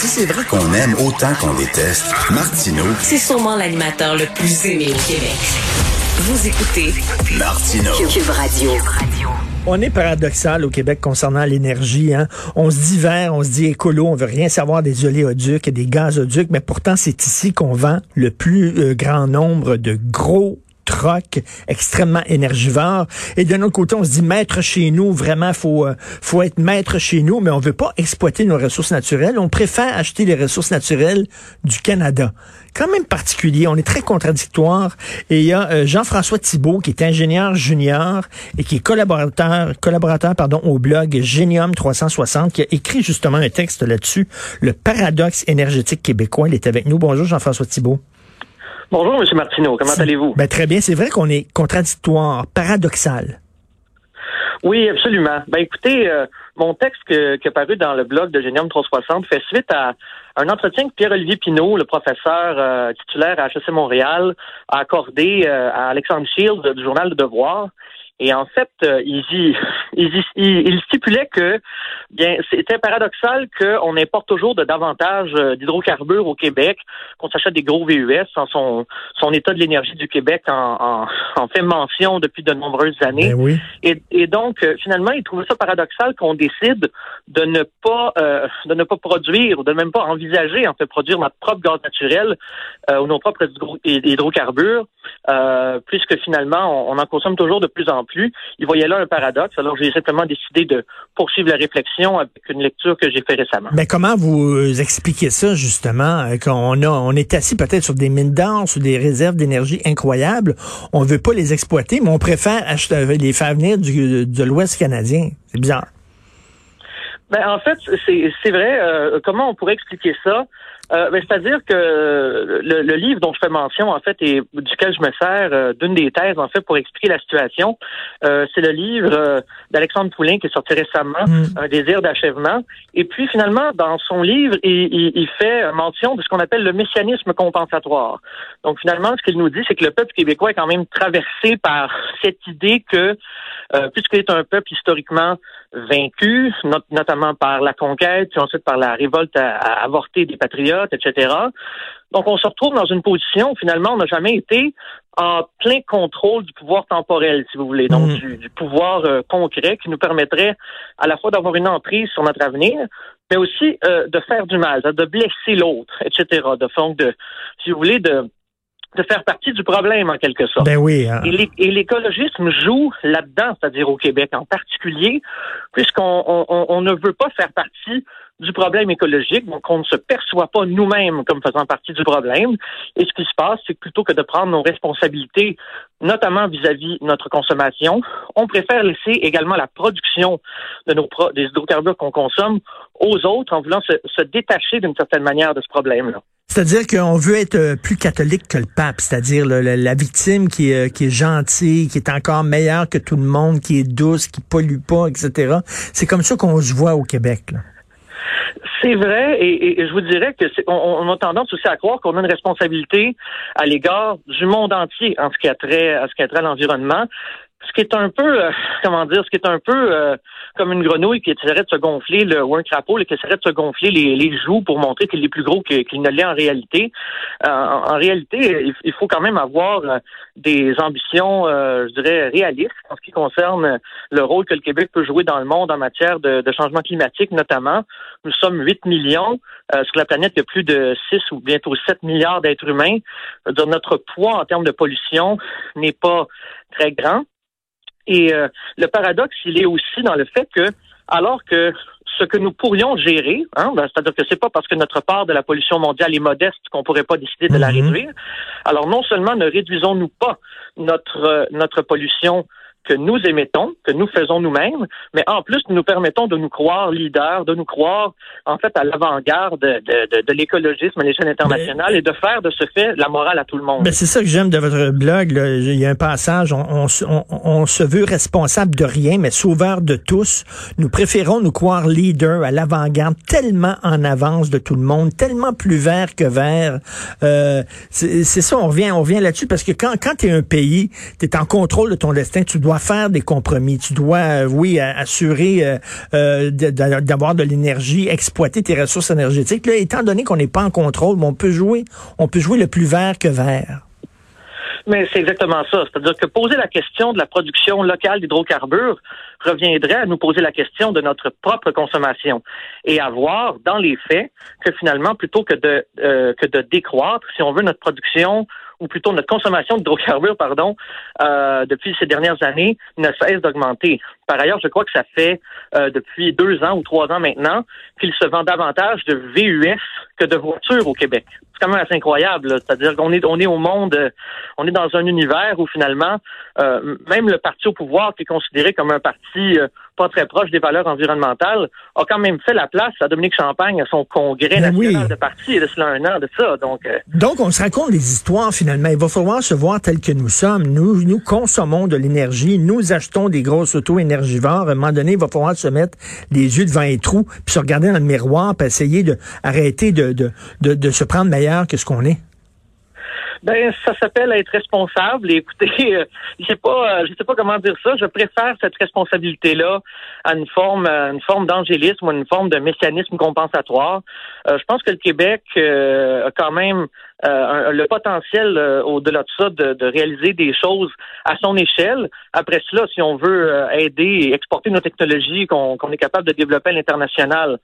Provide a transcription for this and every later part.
Si c'est vrai qu'on aime autant qu'on déteste, Martineau, C'est sûrement l'animateur le plus aimé au Québec. Vous écoutez Martineau. Cube Radio. On est paradoxal au Québec concernant l'énergie. Hein. On se dit vert, on se dit écolo, on veut rien savoir des oléoducs et des gazoducs, mais pourtant c'est ici qu'on vend le plus euh, grand nombre de gros extrêmement énergivores. Et d'un autre côté, on se dit maître chez nous, vraiment, faut euh, faut être maître chez nous, mais on veut pas exploiter nos ressources naturelles. On préfère acheter les ressources naturelles du Canada. Quand même particulier, on est très contradictoire. Et il y a euh, Jean-François Thibault, qui est ingénieur junior et qui est collaborateur, collaborateur pardon, au blog Génium 360, qui a écrit justement un texte là-dessus, le paradoxe énergétique québécois. Il est avec nous. Bonjour Jean-François Thibault. Bonjour, M. Martineau. Comment allez-vous? Ben, très bien. C'est vrai qu'on est contradictoire, paradoxal. Oui, absolument. Ben écoutez, euh, mon texte que- qui est paru dans le blog de Génium 360 fait suite à un entretien que Pierre-Olivier Pinault, le professeur euh, titulaire à HEC Montréal, a accordé euh, à Alexandre Shields du journal Le Devoir. Et en fait, euh, il, y- il, y- il- il stipulait que bien c'était paradoxal qu'on importe toujours de davantage euh, d'hydrocarbures au Québec, qu'on s'achète des gros VUS. En son, son état de l'énergie du Québec en, en, en fait mention depuis de nombreuses années. Ben oui. Et, et donc, euh, finalement, il trouvait ça paradoxal qu'on décide de ne pas euh, de ne pas produire ou de même pas envisager en fait produire notre propre gaz naturel euh, ou nos propres hydro- hydrocarbures, euh, puisque finalement, on, on en consomme toujours de plus en plus. Il voyait là un paradoxe. Alors, j'ai simplement décidé de poursuivre la réflexion avec une lecture que j'ai fait récemment. Ben, comment vous euh, expliquez ça, justement, euh, qu'on a, on est assis peut-être sur des mines d'or, sur des réserves d'énergie incroyables. On veut pas les exploiter, mais on préfère acheter, les faire venir du, de l'Ouest canadien. C'est bizarre. Ben, en fait, c'est c'est vrai. euh, comment on pourrait expliquer ça? Euh, ben, C'est-à-dire que le, le livre dont je fais mention, en fait, et duquel je me sers euh, d'une des thèses, en fait, pour expliquer la situation, euh, c'est le livre euh, d'Alexandre Poulain qui est sorti récemment, Mm. Un désir d'achèvement. Et puis, finalement, dans son livre, il, il- il fait mention de ce qu'on appelle le messianisme compensatoire. Donc, finalement, ce qu'il nous dit, c'est que le peuple québécois est quand même traversé par cette idée que, euh, puisqu'il est un peuple historiquement vaincu, not- notamment par la conquête, puis ensuite par la révolte à, à avorter des patriotes, etc. Donc, on se retrouve dans une position où finalement, on n'a jamais été en plein contrôle du pouvoir temporel, si vous voulez, donc Mhm. du, du pouvoir euh, concret qui nous permettrait à la fois d'avoir une emprise sur notre avenir, mais aussi euh, de faire du mal, de blesser l'autre, etc. De fond, de, si vous voulez, de de faire partie du problème en quelque sorte. Ben oui. hein. Et l'é- et l'écologisme joue là-dedans, c'est-à-dire au Québec en particulier, puisqu'on on, on- on ne veut pas faire partie du problème écologique, donc on ne se perçoit pas nous-mêmes comme faisant partie du problème. Et ce qui se passe, c'est que plutôt que de prendre nos responsabilités, notamment vis-à-vis notre consommation, on préfère laisser également la production de nos pro- des hydrocarbures qu'on consomme aux autres en voulant se, se détacher d'une certaine manière de ce problème-là. C'est-à-dire qu'on veut être euh, plus catholique que le pape, c'est-à-dire le- la victime qui est, euh, qui est gentille, qui est encore meilleure que tout le monde, qui est douce, qui pollue pas, etc. C'est comme ça qu'on se voit au Québec. Là. C'est vrai, et, je vous dirais que on, on a tendance aussi à croire qu'on a une responsabilité à l'égard du monde entier en ce qui a trait à ce qui a trait à l'environnement. Ce qui est un peu, euh, comment dire, ce qui est un peu euh, comme une grenouille qui essaierait de se gonfler, le, ou un crapaud qui essaierait de se gonfler les, les joues pour montrer qu'il est plus gros qu'il ne l'est en réalité. Euh, en, réalité, il, faut quand même avoir euh, des ambitions, euh, je dirais, réalistes en ce qui concerne le rôle que le Québec peut jouer dans le monde en matière de, de changement climatique, notamment. Nous sommes 8 millions. Euh, sur la planète, il y a plus de 6 ou bientôt 7 milliards d'êtres humains. Dire, notre poids en termes de pollution n'est pas très grand. Et euh, le paradoxe, il est aussi dans le fait que, alors que ce que nous pourrions gérer, hein, ben, c'est-à-dire que c'est pas parce que notre part de la pollution mondiale est modeste qu'on pourrait pas décider de la Mhm. réduire. Alors non seulement ne réduisons-nous pas notre euh, notre pollution que nous émettons, que nous faisons nous-mêmes, mais en plus, nous nous permettons de nous croire leaders, de nous croire, en fait, à l'avant-garde de, de, de l'écologisme à l'échelle internationale et de faire de ce fait la morale à tout le monde. Mais c'est ça que j'aime de votre blog. Là. Il y a un passage, on, on, on, on, se veut responsable de rien, mais sauveur de tous. Nous préférons nous croire leaders à l'avant-garde, tellement en avance de tout le monde, tellement plus vert que vert. Euh, c'est ça, on revient, on revient là-dessus, parce que quand, quand tu es un pays, tu es en contrôle de ton destin, tu dois faire des compromis. Tu dois, euh, oui, assurer euh, euh d'avoir de l'énergie, exploiter tes ressources énergétiques. Là, étant donné qu'on n'est pas en contrôle, on peut jouer, on peut jouer le plus vert que vert. Mais c'est exactement ça. C'est-à-dire que poser la question de la production locale d'hydrocarbures reviendrait à nous poser la question de notre propre consommation et à voir dans les faits que finalement, plutôt que de que de décroître, si on veut notre production ou plutôt notre consommation d'hydrocarbures, pardon, euh, depuis ces dernières années ne cesse d'augmenter. Par ailleurs, je crois que ça fait euh, depuis deux ans ou trois ans maintenant qu'il se vend davantage de VUS que de voitures au Québec. C'est quand même assez incroyable. C'est-à-dire qu'on est, on est au monde, on est dans un univers où finalement, euh, même le parti au pouvoir, qui est considéré comme un parti euh, pas très proche des valeurs environnementales, a quand même fait la place à Dominique Champagne à son congrès ben national de parti il y a cela un an de ça. Donc, euh, donc on se raconte des histoires finalement. Il va falloir se voir tel que nous sommes. Nous, nous consommons de l'énergie, nous achetons des grosses auto énergivores. À un moment donné, il va falloir se mettre les yeux devant les trous, puis se regarder dans le miroir, puis essayer de arrêter de, de, de, de se prendre meilleur que ce qu'on est. Ben, ça s'appelle être responsable. Écoutez, euh, je sais pas, euh, je sais pas comment dire ça. Je préfère cette responsabilité-là à une forme, une forme d'angélisme ou une forme de mécanisme compensatoire. Euh, je pense que le Québec a quand même euh, le potentiel euh, au-delà de ça de, de, réaliser des choses à son échelle. Après cela, si on veut euh, aider et exporter nos technologies qu'on est capable de développer à l'international,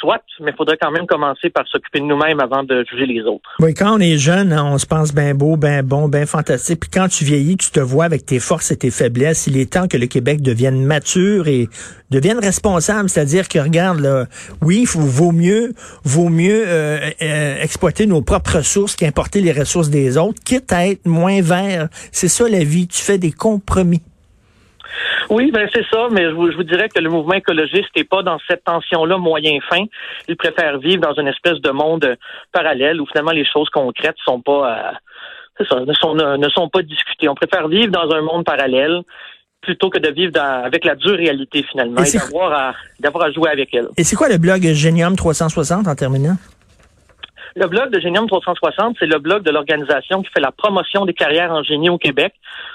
soit, mais il faudrait quand même commencer par s'occuper de nous-mêmes avant de juger les autres. Oui, quand on est jeune, hein, on se pense bien beau, bien bon, bien fantastique. Puis quand tu vieillis, tu te vois avec tes forces et tes faiblesses. Il est temps que le Québec devienne mature et devienne responsable, c'est-à-dire que regarde, là, oui, il vaut mieux, vaut mieux exploiter nos propres ressources qu'importer les ressources des autres, quitte à être moins vert. C'est ça la vie. Tu fais des compromis. Oui, ben c'est ça, mais je vous, dirais que le mouvement écologiste n'est pas dans cette tension-là moyen-fin. Il préfère vivre dans une espèce de monde parallèle où finalement les choses concrètes sont pas euh, ne, sont pas discutées. On préfère vivre dans un monde parallèle plutôt que de vivre avec la dure réalité finalement et, d'avoir à, d'avoir à jouer avec elle. Et c'est quoi le blog Genium 360 en terminant? Le blog de Génium 360, c'est le blog de l'organisation qui fait la promotion des carrières en génie au Québec.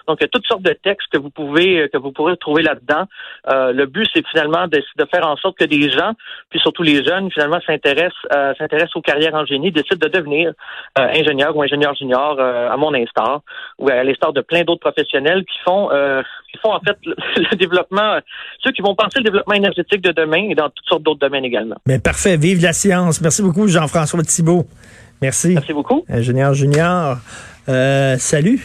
Donc, il y a toutes sortes de textes que vous pouvez que vous pourrez trouver là-dedans. Euh, le but, c'est finalement de, faire en sorte que des gens, puis surtout les jeunes, finalement, s'intéressent euh, s'intéressent aux carrières en génie, décident de devenir euh, ingénieur ou ingénieur junior à mon instar, ou à l'instar de plein d'autres professionnels qui font qui font en fait le, développement, ceux qui vont penser le développement énergétique de demain et dans toutes sortes d'autres domaines également. Mais parfait, vive la science. Merci beaucoup, Jean-François Thibault. Merci. Merci beaucoup. Ingénieur junior. Euh, salut.